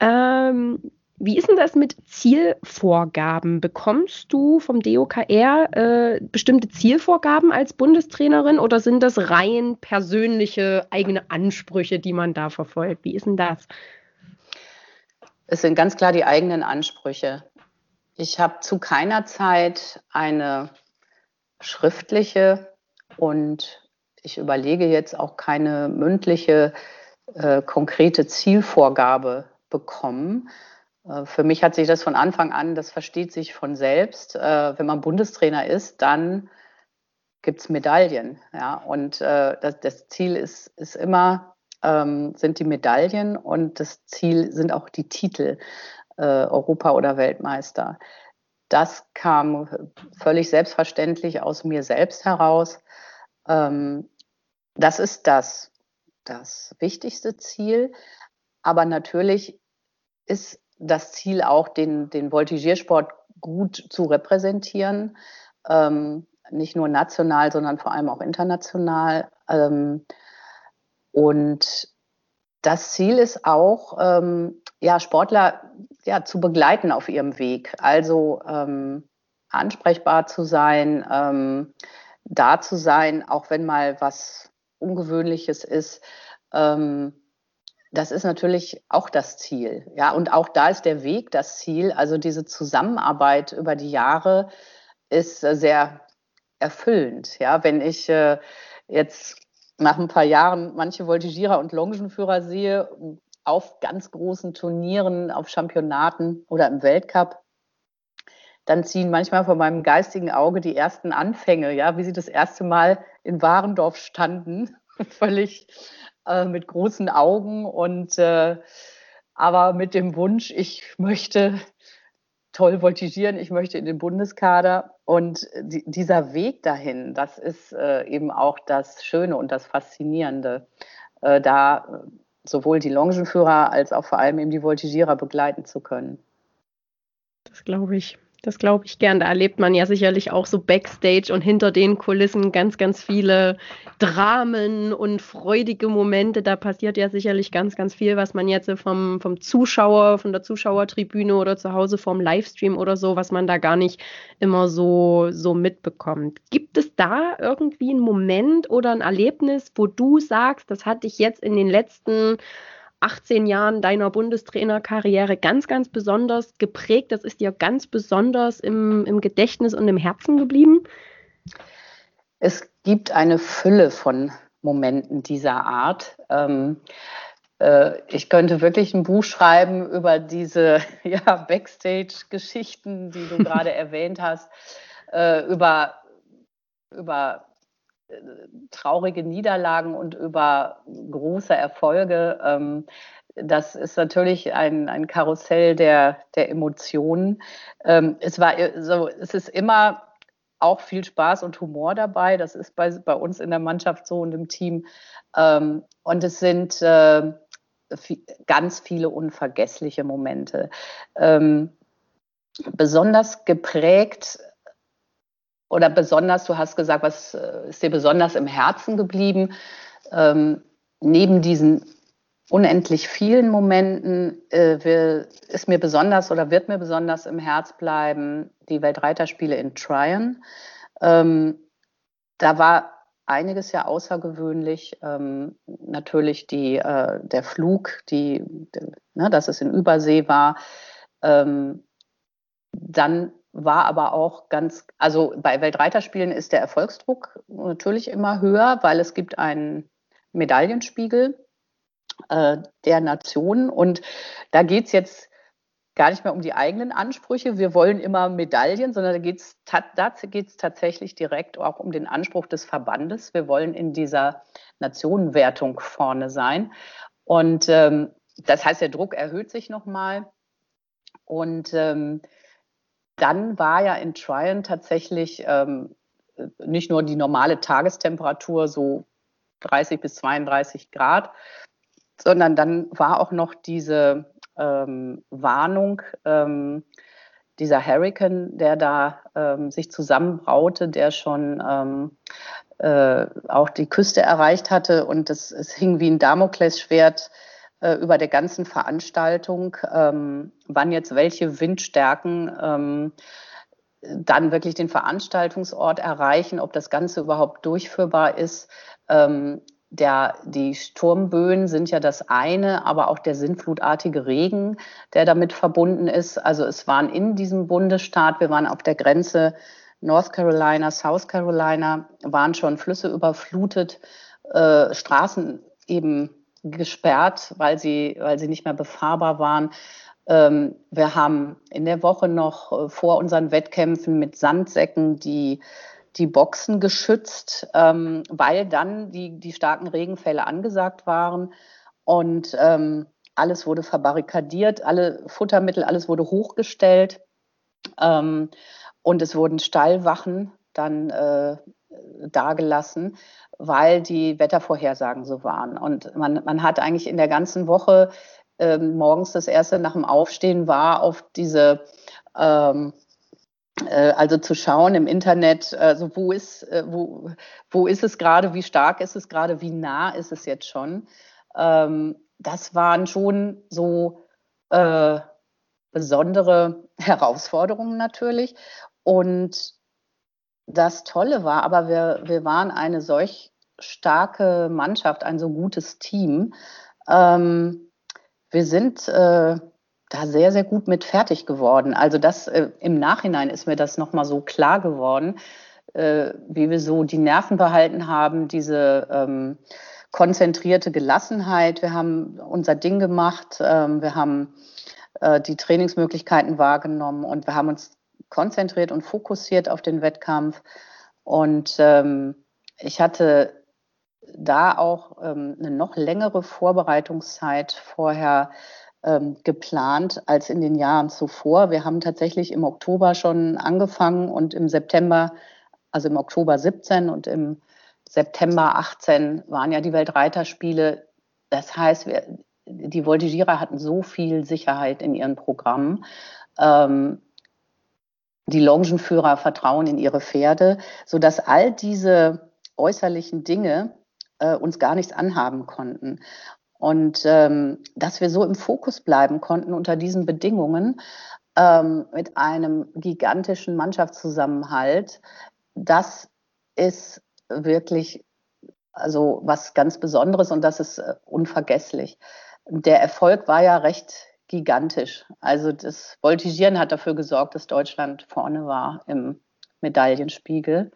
Ähm, wie ist denn das mit Zielvorgaben? Bekommst du vom DOKR äh, bestimmte Zielvorgaben als Bundestrainerin oder sind das rein persönliche eigene Ansprüche, die man da verfolgt? Wie ist denn das? Es sind ganz klar die eigenen Ansprüche. Ich habe zu keiner Zeit eine schriftliche und ich überlege jetzt auch keine mündliche äh, konkrete Zielvorgabe bekommen. Äh, für mich hat sich das von Anfang an, das versteht sich von selbst. Äh, wenn man Bundestrainer ist, dann gibt es Medaillen. Ja? Und äh, das, Ziel ist, ist immer, ähm, sind die Medaillen und das Ziel sind auch die Titel, Europa- oder Weltmeister. Das kam völlig selbstverständlich aus mir selbst heraus. Ähm, das ist das das wichtigste Ziel. Aber natürlich ist das Ziel auch, den, den Voltigiersport gut zu repräsentieren. Ähm, nicht nur national, sondern vor allem auch international. Ähm, und das Ziel ist auch, ähm, ja, Sportler ja, zu begleiten auf ihrem Weg. Also ähm, ansprechbar zu sein, ähm, da zu sein, auch wenn mal was Ungewöhnliches ist. Ähm, das ist natürlich auch das Ziel. Ja, und auch da ist der Weg das Ziel. Also diese Zusammenarbeit über die Jahre ist sehr erfüllend. Ja, wenn ich äh, jetzt nach ein paar Jahren manche Voltigierer und Longenführer sehe, auf ganz großen Turnieren, auf Championaten oder im Weltcup, dann ziehen manchmal vor meinem geistigen Auge die ersten Anfänge, ja, wie sie das erste Mal in Warendorf standen, [LAUGHS] völlig äh, mit großen Augen und äh, aber mit dem Wunsch, ich möchte toll voltigieren, ich möchte in den Bundeskader und die, dieser Weg dahin, das ist äh, eben auch das Schöne und das Faszinierende, äh, da sowohl die Longenführer als auch vor allem eben die Voltigierer begleiten zu können. Das glaube ich. Das glaube ich gern. Da erlebt man ja sicherlich auch so Backstage und hinter den Kulissen ganz, ganz viele Dramen und freudige Momente. Da passiert ja sicherlich ganz, ganz viel, was man jetzt vom, vom Zuschauer, von der Zuschauertribüne oder zu Hause vom Livestream oder so, was man da gar nicht immer so, so mitbekommt. Gibt es da irgendwie einen Moment oder ein Erlebnis, wo du sagst, das hat dich jetzt in den letzten 18 Jahren deiner Bundestrainerkarriere ganz, ganz besonders geprägt? Das ist dir ganz besonders im, im Gedächtnis und im Herzen geblieben? Es gibt eine Fülle von Momenten dieser Art. Ähm, äh, ich könnte wirklich ein Buch schreiben über diese [LAUGHS] ja, Backstage-Geschichten, die du [LAUGHS] gerade erwähnt hast, äh, über, über traurige Niederlagen und über große Erfolge. Ähm, das ist natürlich ein, ein Karussell der, der Emotionen. Ähm, es, war, so, es ist immer auch viel Spaß und Humor dabei. Das ist bei, bei uns in der Mannschaft so und im Team. Ähm, und es sind äh, ganz viele unvergessliche Momente. besonders geprägt oder besonders, du hast gesagt, was äh, ist dir besonders im Herzen geblieben? Ähm, neben diesen unendlich vielen Momenten äh, will, ist mir besonders oder wird mir besonders im Herz bleiben die Weltreiterspiele in Tryon. Ähm, da war einiges ja außergewöhnlich. Ähm, natürlich die, äh, der Flug, die, de, ne, dass es in Übersee war. Ähm, dann war aber auch ganz, also bei Weltreiterspielen ist der Erfolgsdruck natürlich immer höher, weil es gibt einen Medaillenspiegel äh, der Nationen und da geht es jetzt gar nicht mehr um die eigenen Ansprüche. Wir wollen immer Medaillen, sondern da geht es geht's tatsächlich direkt auch um den Anspruch des Verbandes. Wir wollen in dieser Nationenwertung vorne sein. Und ähm, das heißt, der Druck erhöht sich nochmal. Und ähm, dann war ja in Tryon tatsächlich ähm, nicht nur die normale Tagestemperatur so 30 bis 32 Grad, sondern dann war auch noch diese ähm, Warnung, ähm, dieser Hurricane, der da ähm, sich zusammenbraute, der schon ähm, äh, auch die Küste erreicht hatte. Und es, es hing wie ein Damoklesschwert äh, über der ganzen Veranstaltung, ähm, wann jetzt welche Windstärken ähm, dann wirklich den Veranstaltungsort erreichen, ob das Ganze überhaupt durchführbar ist. Ähm, der, die Sturmböen sind ja das eine, aber auch der sinnflutartige Regen, der damit verbunden ist. Also es waren in diesem Bundesstaat, wir waren auf der Grenze North Carolina, South Carolina, waren schon Flüsse überflutet, äh, Straßen eben gesperrt, weil sie, weil sie nicht mehr befahrbar waren. Ähm, wir haben in der Woche noch äh, vor unseren Wettkämpfen mit Sandsäcken die, die Boxen geschützt, ähm, weil dann die, die starken Regenfälle angesagt waren. Und ähm, alles wurde verbarrikadiert, alle Futtermittel, alles wurde hochgestellt. Ähm, und es wurden Stallwachen dann äh, dagelassen, weil die Wettervorhersagen so waren. Und man, man hat eigentlich in der ganzen Woche ähm, morgens das erste nach dem Aufstehen war auf diese ähm, äh, also zu schauen im Internet, also wo ist, äh, wo, wo ist es gerade, wie stark ist es gerade, wie nah ist es jetzt schon. Ähm, das waren schon so äh, besondere Herausforderungen natürlich. Und das Tolle war, aber wir, wir waren eine solch starke Mannschaft, ein so gutes Team. Ähm, wir sind äh, da sehr, sehr gut mit fertig geworden. Also das äh, im Nachhinein ist mir das nochmal so klar geworden, äh, wie wir so die Nerven behalten haben, diese ähm, konzentrierte Gelassenheit. Wir haben unser Ding gemacht, ähm, wir haben äh, die Trainingsmöglichkeiten wahrgenommen und wir haben uns konzentriert und fokussiert auf den Wettkampf. Und ähm, ich hatte da auch ähm, eine noch längere Vorbereitungszeit vorher ähm, geplant als in den Jahren zuvor. Wir haben tatsächlich im Oktober schon angefangen und im September, also im Oktober 17 und im September 18 waren ja die Weltreiterspiele. Das heißt, wir, die Voltigierer hatten so viel Sicherheit in ihren Programmen. Ähm, die Longenführer vertrauen in ihre Pferde, sodass all diese äußerlichen Dinge äh, uns gar nichts anhaben konnten. Und ähm, dass wir so im Fokus bleiben konnten unter diesen Bedingungen ähm, mit einem gigantischen Mannschaftszusammenhalt, das ist wirklich also was ganz Besonderes und das ist äh, unvergesslich. Der Erfolg war ja recht gigantisch. Also das Voltigieren hat dafür gesorgt, dass Deutschland vorne war im Medaillenspiegel.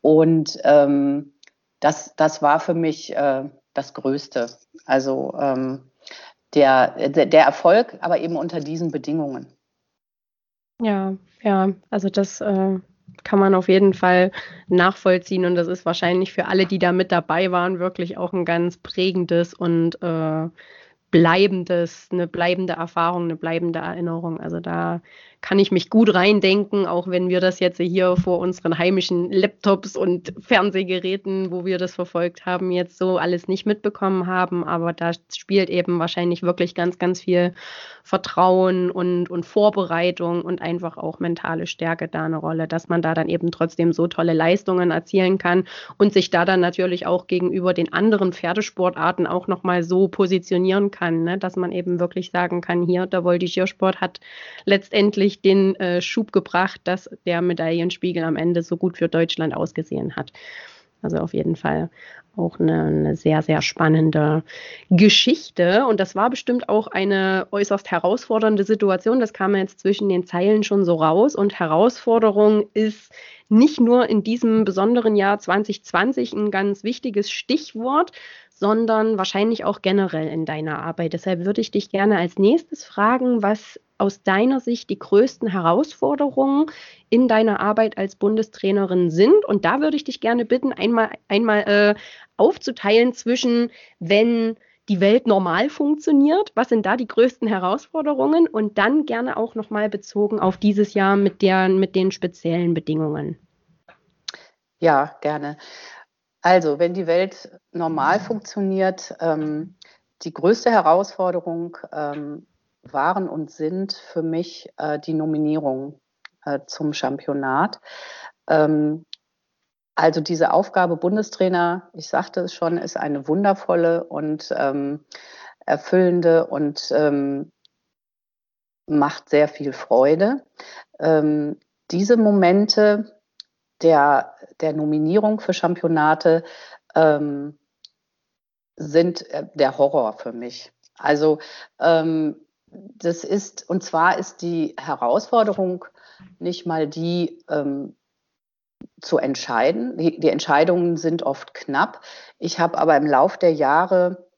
Und ähm, das, das war für mich äh, das Größte. Also ähm, der, der, Erfolg, aber eben unter diesen Bedingungen. Ja, ja, also das äh, kann man auf jeden Fall nachvollziehen und das ist wahrscheinlich für alle, die da mit dabei waren, wirklich auch ein ganz prägendes und äh, bleibendes, eine bleibende Erfahrung, eine bleibende Erinnerung. Also da kann ich mich gut reindenken, auch wenn wir das jetzt hier vor unseren heimischen Laptops und Fernsehgeräten, wo wir das verfolgt haben, jetzt so alles nicht mitbekommen haben. Aber da spielt eben wahrscheinlich wirklich ganz, ganz viel Vertrauen und, und Vorbereitung und einfach auch mentale Stärke da eine Rolle, dass man da dann eben trotzdem so tolle Leistungen erzielen kann und sich da dann natürlich auch gegenüber den anderen Pferdesportarten auch nochmal so positionieren kann, ne? dass man eben wirklich sagen kann, hier, der Voltigiersport hat letztendlich wirklich den äh, Schub gebracht, dass der Medaillenspiegel am Ende so gut für Deutschland ausgesehen hat. Also auf jeden Fall auch eine, eine, sehr, sehr spannende Geschichte. Und das war bestimmt auch eine äußerst herausfordernde Situation. Das kam jetzt zwischen den Zeilen schon so raus. Und Herausforderung ist nicht nur in diesem besonderen Jahr 2020 ein ganz wichtiges Stichwort, sondern wahrscheinlich auch generell in deiner Arbeit. Deshalb würde ich dich gerne als nächstes fragen, was aus deiner Sicht die größten Herausforderungen in deiner Arbeit als Bundestrainerin sind. Und da würde ich dich gerne bitten, einmal, einmal äh, aufzuteilen zwischen, wenn die Welt normal funktioniert, was sind da die größten Herausforderungen und dann gerne auch nochmal bezogen auf dieses Jahr mit, der, mit den speziellen Bedingungen. Ja, gerne. Also, wenn die Welt normal funktioniert, ähm, die größte Herausforderung ähm, waren und sind für mich äh, die Nominierung äh, zum Championat. Ähm, also diese Aufgabe Bundestrainer, ich sagte es schon, ist eine wundervolle und ähm, erfüllende und ähm, macht sehr viel Freude. Ähm, diese Momente der, der Nominierung für Championate ähm, sind äh, der Horror für mich. Also ähm, das ist, und zwar ist die Herausforderung nicht mal die ähm, zu entscheiden. Die, die, Entscheidungen sind oft knapp. Ich habe aber im Lauf der Jahre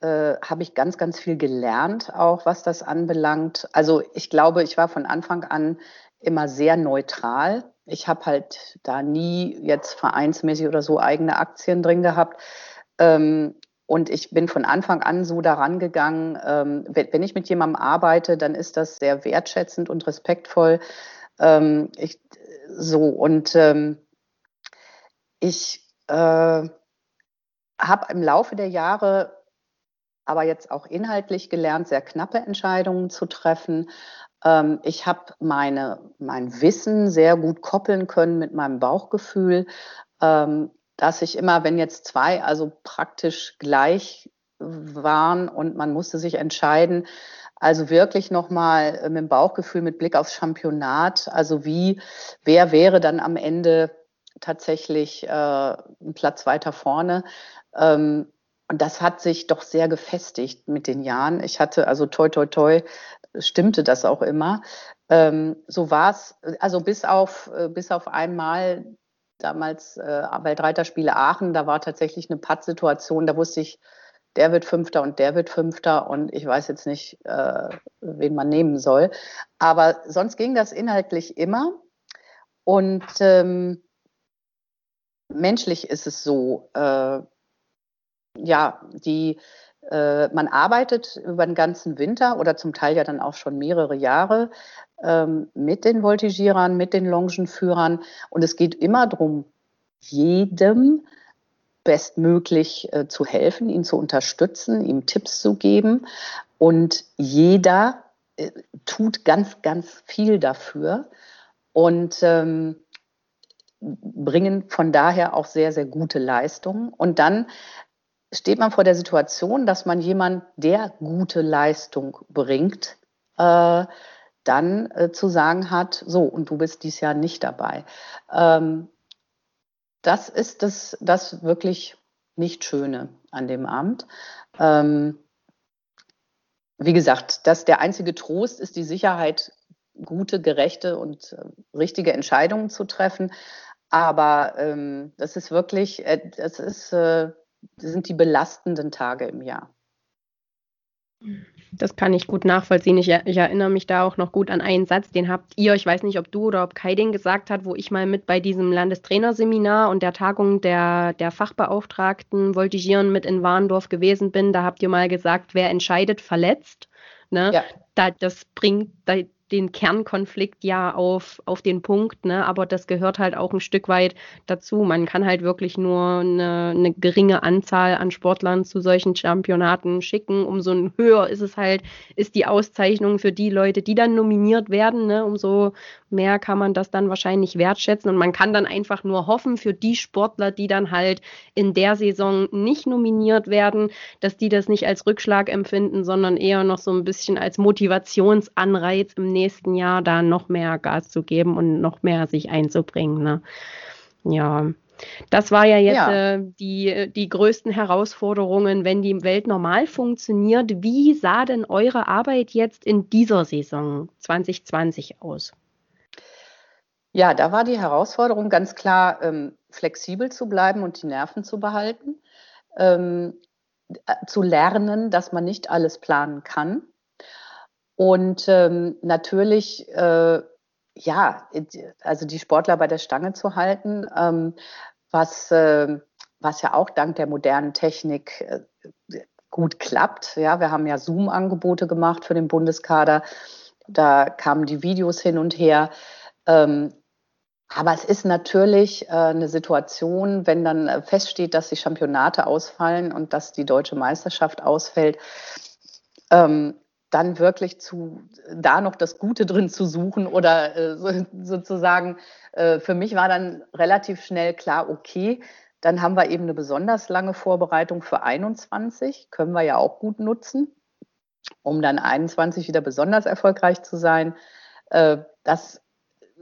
äh, habe ich ganz, ganz viel gelernt, auch was das anbelangt. Also ich glaube, ich war von Anfang an immer sehr neutral. Ich habe halt da nie jetzt vereinsmäßig oder so eigene Aktien drin gehabt. Ähm, und ich bin von Anfang an so daran gegangen, ähm, wenn, ich mit jemandem arbeite, dann ist das sehr wertschätzend und respektvoll. Ähm, ich, so und ähm, ich äh, habe im Laufe der Jahre aber jetzt auch inhaltlich gelernt, sehr knappe Entscheidungen zu treffen. Ich habe mein Wissen sehr gut koppeln können mit meinem Bauchgefühl. Dass ich immer, wenn jetzt zwei also praktisch gleich waren und man musste sich entscheiden, also wirklich nochmal äh, mit dem Bauchgefühl, mit Blick aufs Championat, also wie, wer wäre dann am Ende tatsächlich äh, ein Platz weiter vorne. Ähm, und das hat sich doch sehr gefestigt mit den Jahren. Ich hatte also toi toi toi, stimmte das auch immer. Ähm, so war es, also bis auf, äh, bis auf einmal damals äh, Weltreiterspiele Aachen, da war tatsächlich eine Pattsituation, da wusste ich, der wird Fünfter und der wird Fünfter und ich weiß jetzt nicht, äh, wen man nehmen soll. Aber sonst ging das inhaltlich immer. Und ähm, menschlich ist es so, äh, ja, die, äh, man arbeitet über den ganzen Winter oder zum Teil ja dann auch schon mehrere Jahre ähm, mit den Voltigierern, mit den Longenführern. Und es geht immer darum, jedem bestmöglich äh, zu helfen, ihn zu unterstützen, ihm Tipps zu geben. Und jeder äh, tut ganz, ganz viel dafür. und ähm, bringen von daher auch sehr, sehr gute Leistungen. Und dann steht man vor der Situation, dass man jemand, der gute Leistung bringt, äh, dann äh, zu sagen hat, so, und du bist dies Jahr nicht dabei. Ähm, das ist das, das wirklich nicht Schöne an dem Amt. Ähm, wie gesagt, dass der einzige Trost ist die Sicherheit, gute, gerechte und äh, richtige Entscheidungen zu treffen. Aber ähm, das ist wirklich, äh, das ist, äh, das sind die belastenden Tage im Jahr. Das kann ich gut nachvollziehen. Ich, ich, erinnere mich da auch noch gut an einen Satz, den habt ihr, ich weiß nicht, ob du oder ob Kai den gesagt hat, wo ich mal mit bei diesem Landestrainerseminar und der Tagung der, der Fachbeauftragten Voltigieren mit in Warndorf gewesen bin. Da habt ihr mal gesagt, wer entscheidet, verletzt. Ne? Ja. Da, das bringt, da, den Kernkonflikt ja auf, auf den Punkt, ne? aber das gehört halt auch ein Stück weit dazu. Man kann halt wirklich nur eine, eine geringe Anzahl an Sportlern zu solchen Championaten schicken. Umso höher ist es halt, ist die Auszeichnung für die Leute, die dann nominiert werden. Ne? Umso mehr kann man das dann wahrscheinlich wertschätzen und man kann dann einfach nur hoffen für die Sportler, die dann halt in der Saison nicht nominiert werden, dass die das nicht als Rückschlag empfinden, sondern eher noch so ein bisschen als Motivationsanreiz im nächsten Jahr da noch mehr Gas zu geben und noch mehr sich einzubringen. Ne? Ja. Das war ja jetzt ja. Äh, die, die größten Herausforderungen, wenn die Welt normal funktioniert. Wie sah denn eure Arbeit jetzt in dieser Saison 2020 aus? Ja, da war die Herausforderung ganz klar, ähm, flexibel zu bleiben und die Nerven zu behalten, ähm, äh, zu lernen, dass man nicht alles planen kann und ähm, natürlich, äh, ja, also die Sportler bei der Stange zu halten, was, was ja auch dank der modernen Technik äh, gut klappt. Ja, wir haben ja Zoom-Angebote gemacht für den Bundeskader. Da kamen die Videos hin und her. Aber es ist natürlich äh, eine Situation, wenn dann äh, feststeht, dass die Championate ausfallen und dass die deutsche Meisterschaft ausfällt, ähm, dann wirklich zu, da noch das Gute drin zu suchen oder äh, so, sozusagen, für mich war dann relativ schnell klar, okay, dann haben wir eben eine besonders lange Vorbereitung für 21, können wir ja auch gut nutzen, um dann 21 wieder besonders erfolgreich zu sein. Das,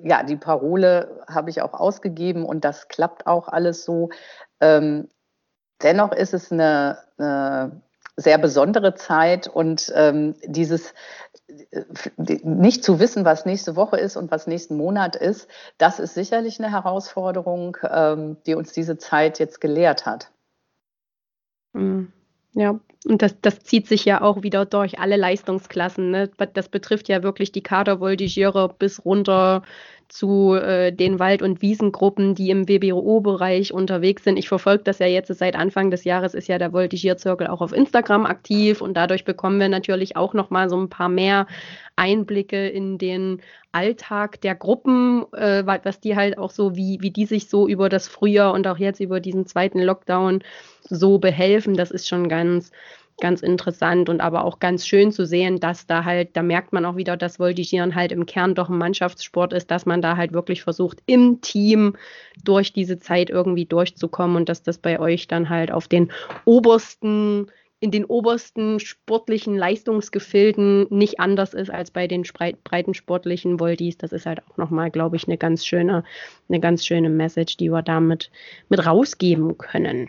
ja, die Parole habe ich auch ausgegeben und das klappt auch alles so. Ähm, dennoch ist es eine, eine sehr besondere Zeit und ähm, dieses äh, nicht zu wissen, was nächste Woche ist und was nächsten Monat ist, das ist sicherlich eine Herausforderung, ähm, die uns diese Zeit jetzt gelehrt hat. Mhm. Ja, und das, das zieht sich ja auch wieder durch alle Leistungsklassen. Ne? Das betrifft ja wirklich die Kadervoltigiere bis runter zu äh, den Wald- und Wiesengruppen, die im WBO-Bereich unterwegs sind. Ich verfolge das ja jetzt seit Anfang des Jahres, ist ja der Voltigierzirkel auch auf Instagram aktiv und dadurch bekommen wir natürlich auch noch mal so ein paar mehr Einblicke in den Alltag der Gruppen, äh, was die halt auch so, wie, wie die sich so über das Frühjahr und auch jetzt über diesen zweiten Lockdown so behelfen. Das ist schon ganz ganz interessant und aber auch ganz schön zu sehen, dass da halt, da merkt man auch wieder, dass Voltigieren halt im Kern doch ein Mannschaftssport ist, dass man da halt wirklich versucht, im Team durch diese Zeit irgendwie durchzukommen und dass das bei euch dann halt auf den obersten in den obersten sportlichen Leistungsgefilden nicht anders ist als bei den breiten sportlichen Voltis. Das ist halt auch nochmal, glaube ich, eine ganz schöne, eine ganz schöne Message, die wir damit mit rausgeben können.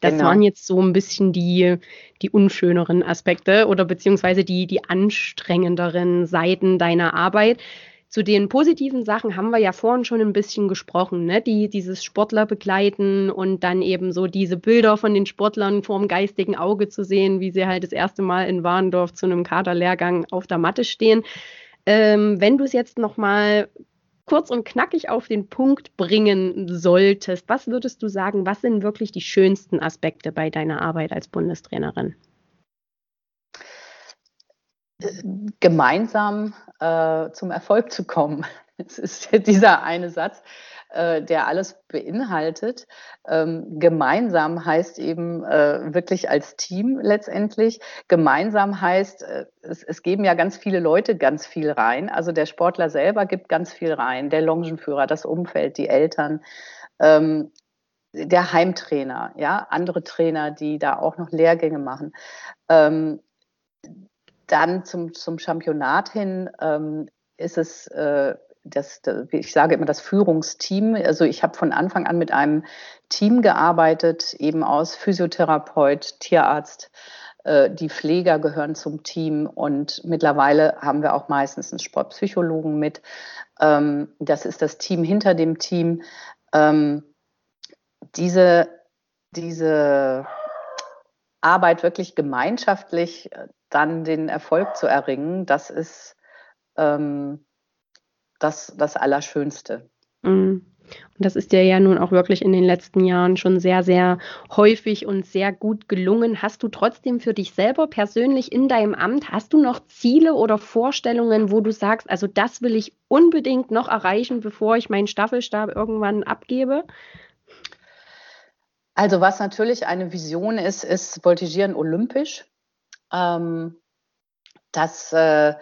Das genau. waren jetzt so ein bisschen die, die unschöneren Aspekte oder beziehungsweise die, die anstrengenderen Seiten deiner Arbeit. Zu den positiven Sachen haben wir ja vorhin schon ein bisschen gesprochen, ne? Die, dieses Sportler begleiten und dann eben so diese Bilder von den Sportlern vorm geistigen Auge zu sehen, wie sie halt das erste Mal in Warendorf zu einem Kaderlehrgang auf der Matte stehen. Ähm, wenn du es jetzt nochmal kurz und knackig auf den Punkt bringen solltest, was würdest du sagen, was sind wirklich die schönsten Aspekte bei deiner Arbeit als Bundestrainerin? Gemeinsam äh, zum Erfolg zu kommen. [LAUGHS] Das ist dieser eine Satz. Äh, der alles beinhaltet. Ähm, gemeinsam heißt eben äh, wirklich als Team letztendlich. Gemeinsam heißt, äh, es, es, geben ja ganz viele Leute ganz viel rein. Also der Sportler selber gibt ganz viel rein, der Longenführer, das Umfeld, die Eltern. Ähm, der Heimtrainer, ja, andere Trainer, die da auch noch Lehrgänge machen. Ähm, dann zum, zum Championat hin ähm, ist es äh, das, ich sage immer das Führungsteam. Also ich habe von Anfang an mit einem Team gearbeitet, eben aus Physiotherapeut, Tierarzt. Äh, die Pfleger gehören zum Team und mittlerweile haben wir auch meistens einen Sportpsychologen mit. Ähm, das ist das Team hinter dem Team. Ähm, diese, diese Arbeit wirklich gemeinschaftlich äh, dann den Erfolg zu erringen, das ist ähm, das, das Allerschönste. Mhm. Und das ist dir ja nun auch wirklich in den letzten Jahren schon sehr, sehr häufig und sehr gut gelungen. Hast du trotzdem für dich selber persönlich in deinem Amt, hast du noch Ziele oder Vorstellungen, wo du sagst, also das will ich unbedingt noch erreichen, bevor ich meinen Staffelstab irgendwann abgebe? Also was natürlich eine Vision ist, ist Voltigieren olympisch. Ähm, das, äh,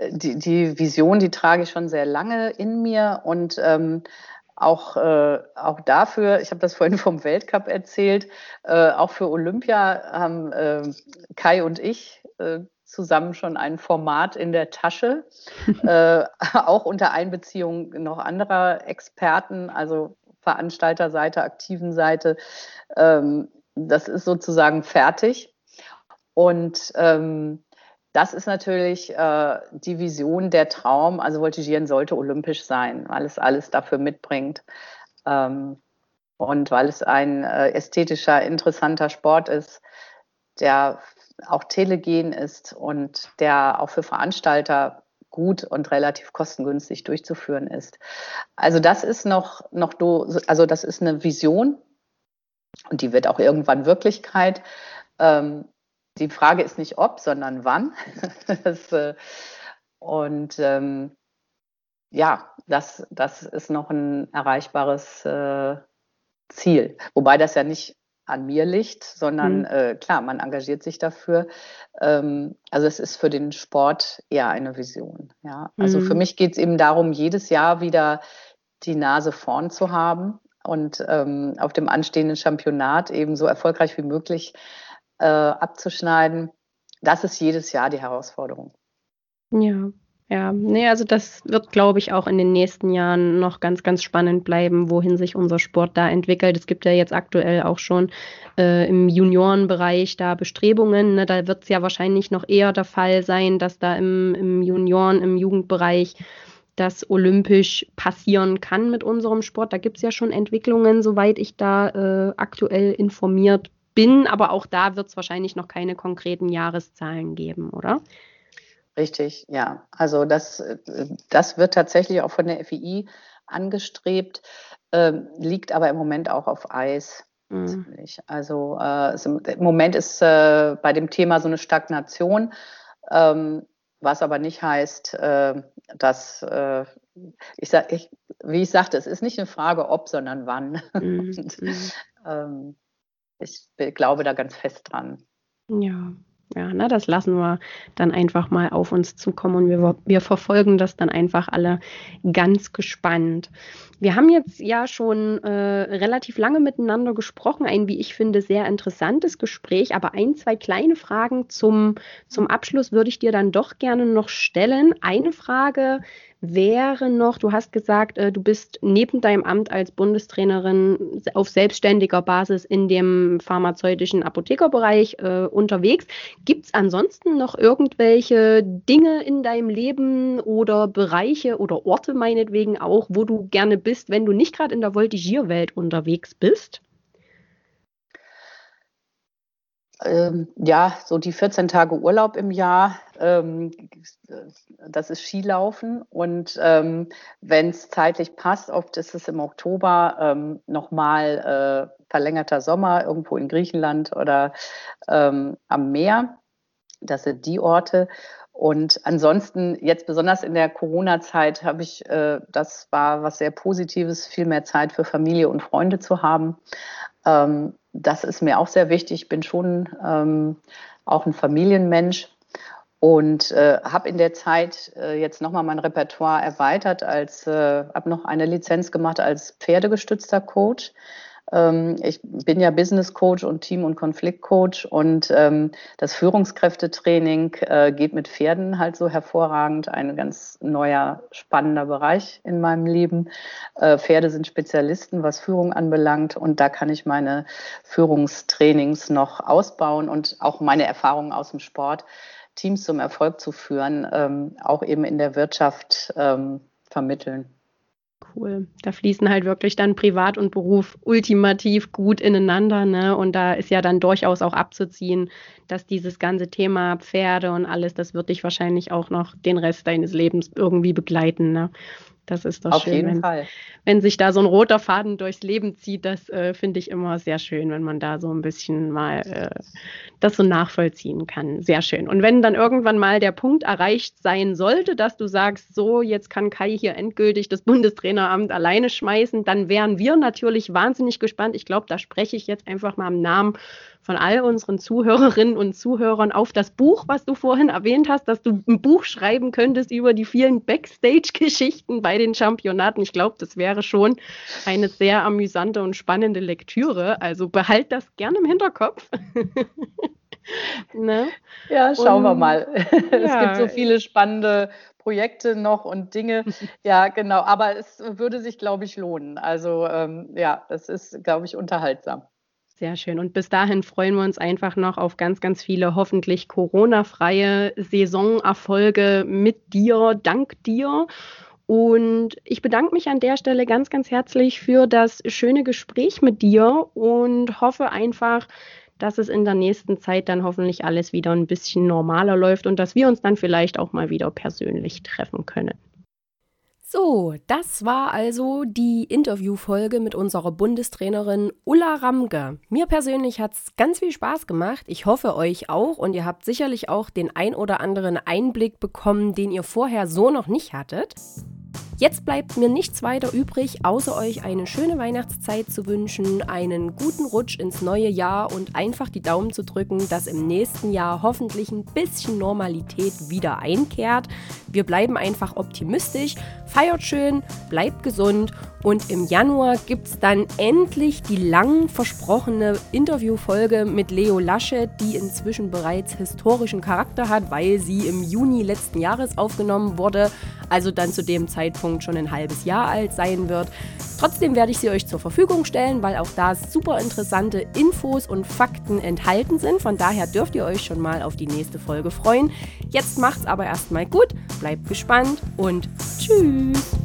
die, die Vision, die trage ich schon sehr lange in mir und ähm, auch, äh, auch dafür, ich habe das [LAUGHS] vorhin vom Weltcup erzählt, äh, auch für Olympia haben äh, Kai und ich äh, zusammen schon ein Format in der Tasche, [LAUGHS] äh, auch unter Einbeziehung noch anderer Experten, also Veranstalterseite, aktiven Seite. Ähm, das ist sozusagen fertig. Und ähm, das ist natürlich äh, die Vision, der Traum. Also Voltigieren sollte olympisch sein, weil es alles dafür mitbringt. Ähm, und weil es ein äh, ästhetischer, interessanter Sport ist, der auch telegen ist und der auch für Veranstalter gut und relativ kostengünstig durchzuführen ist. Also das ist noch, noch also das ist eine Vision und die wird auch irgendwann Wirklichkeit. Ähm, die Frage ist nicht ob, sondern wann. [LAUGHS] das, äh, und ähm, ja, das, das ist noch ein erreichbares äh, Ziel. Wobei das ja nicht an mir liegt, sondern mhm. äh, klar, man engagiert sich dafür. Ähm, also es ist für den Sport eher eine Vision. Ja, also mhm. für mich geht es eben darum, jedes Jahr wieder die Nase vorn zu haben und ähm, auf dem anstehenden Championat eben so erfolgreich wie möglich äh, abzuschneiden. Das ist jedes Jahr die Herausforderung. Ja, ja, nee, also das wird, glaube ich, auch in den nächsten Jahren noch ganz, ganz spannend bleiben, wohin sich unser Sport da entwickelt. Es gibt ja jetzt aktuell auch schon äh, im Juniorenbereich da Bestrebungen. Ne? Da wird es ja wahrscheinlich noch eher der Fall sein, dass da im, im Junioren, im Jugendbereich das olympisch passieren kann mit unserem Sport. Da gibt es ja schon Entwicklungen, soweit ich da äh, aktuell informiert bin. Aber auch da wird es wahrscheinlich noch keine konkreten Jahreszahlen geben, oder? Richtig, ja. Also das, das wird tatsächlich auch von der FII angestrebt, äh, liegt aber im Moment auch auf Eis. Mhm. Also äh, im Moment ist äh, bei dem Thema so eine Stagnation, ähm, was aber nicht heißt, äh, dass äh, ich sag, ich, wie ich sagte, es ist nicht eine Frage ob, sondern wann. Mhm. [LAUGHS] Und, mhm. ähm, ich glaube da ganz fest dran. Ja, ja, ne, das lassen wir dann einfach mal auf uns zukommen und wir, wir verfolgen das dann einfach alle ganz gespannt. Wir haben jetzt ja schon äh, relativ lange miteinander gesprochen, ein, wie ich finde, sehr interessantes Gespräch, aber ein, zwei kleine Fragen zum, zum Abschluss würde ich dir dann doch gerne noch stellen. Eine Frage wäre noch, du hast gesagt, äh, du bist neben deinem Amt als Bundestrainerin auf selbstständiger Basis in dem pharmazeutischen Apothekerbereich äh, unterwegs. Gibt es ansonsten noch irgendwelche Dinge in deinem Leben oder Bereiche oder Orte meinetwegen auch, wo du gerne bist, wenn du nicht gerade in der Voltigierwelt unterwegs bist? Ähm, ja, so die 14 Tage Urlaub im Jahr, ähm, das ist Skilaufen. Und ähm, wenn es zeitlich passt, oft ist es im Oktober ähm, nochmal äh, verlängerter Sommer irgendwo in Griechenland oder ähm, am Meer. Das sind die Orte. Und ansonsten, jetzt besonders in der Corona-Zeit, habe ich, äh, das war was sehr Positives, viel mehr Zeit für Familie und Freunde zu haben. Ähm, das ist mir auch sehr wichtig. Ich bin schon ähm, auch ein Familienmensch und äh, habe in der Zeit äh, jetzt nochmal mein Repertoire erweitert, als äh, habe noch eine Lizenz gemacht als pferdegestützter Coach. Ähm, ich bin ja Business Coach und Team- und Konfliktcoach und ähm, das Führungskräftetraining äh, geht mit Pferden halt so hervorragend. Ein ganz neuer, spannender Bereich in meinem Leben. Äh, Pferde sind Spezialisten, was Führung anbelangt und da kann ich meine Führungstrainings noch ausbauen und auch meine Erfahrungen aus dem Sport, Teams zum Erfolg zu führen, ähm, auch eben in der Wirtschaft vermitteln cool. Da fließen halt wirklich dann Privat und Beruf ultimativ gut ineinander. Ne? Und da ist ja dann durchaus auch abzuziehen, dass dieses ganze Thema Pferde und alles, das wird dich wahrscheinlich auch noch den Rest deines Lebens irgendwie begleiten. Ne? Das ist doch Auf schön. jeden wenn, Fall. Wenn sich da so ein roter Faden durchs Leben zieht, das äh, finde ich immer sehr schön, wenn man da so ein bisschen mal äh, das so nachvollziehen kann. Sehr schön. Und wenn dann irgendwann mal der Punkt erreicht sein sollte, dass du sagst, so, jetzt kann Kai hier endgültig das Bundestraineramt alleine schmeißen, dann wären wir natürlich wahnsinnig gespannt. Ich glaube, da spreche ich jetzt einfach mal im Namen von all unseren Zuhörerinnen und Zuhörern auf das Buch, was du vorhin erwähnt hast, dass du ein Buch schreiben könntest über die vielen Backstage-Geschichten bei den Championaten. Ich glaube, das wäre schon eine sehr amüsante und spannende Lektüre. Also behalt das gerne im Hinterkopf. [LAUGHS] ne? Ja, schauen und, wir mal. Ja. [LAUGHS] Es gibt so viele spannende Projekte noch und Dinge. [LAUGHS] Ja, genau. Aber es würde sich, glaube ich, lohnen. Also ähm, ja, es ist, glaube ich, unterhaltsam. Sehr schön. Und bis dahin freuen wir uns einfach noch auf ganz, ganz viele hoffentlich Corona-freie Saisonerfolge mit dir, dank dir. Und ich bedanke mich an der Stelle ganz, ganz herzlich für das schöne Gespräch mit dir und hoffe einfach, dass es in der nächsten Zeit dann hoffentlich alles wieder ein bisschen normaler läuft und dass wir uns dann vielleicht auch mal wieder persönlich treffen können. So, das war also die Interviewfolge mit unserer Bundestrainerin Ulla Ramge. Mir persönlich hat es ganz viel Spaß gemacht. Ich hoffe euch auch und ihr habt sicherlich auch den ein oder anderen Einblick bekommen, den ihr vorher so noch nicht hattet. Jetzt bleibt mir nichts weiter übrig, außer euch eine schöne Weihnachtszeit zu wünschen, einen guten Rutsch ins neue Jahr und einfach die Daumen zu drücken, dass im nächsten Jahr hoffentlich ein bisschen Normalität wieder einkehrt. Wir bleiben einfach optimistisch, feiert schön, bleibt gesund und im Januar gibt es dann endlich die lang versprochene Interviewfolge mit Leo Laschet, die inzwischen bereits historischen Charakter hat, weil sie im Juni letzten Jahres aufgenommen wurde, also dann zu dem Zeitpunkt schon ein halbes Jahr alt sein wird. Trotzdem werde ich sie euch zur Verfügung stellen, weil auch da super interessante Infos und Fakten enthalten sind. Von daher dürft ihr euch schon mal auf die nächste Folge freuen. Jetzt macht's aber erstmal gut, bleibt gespannt und tschüss!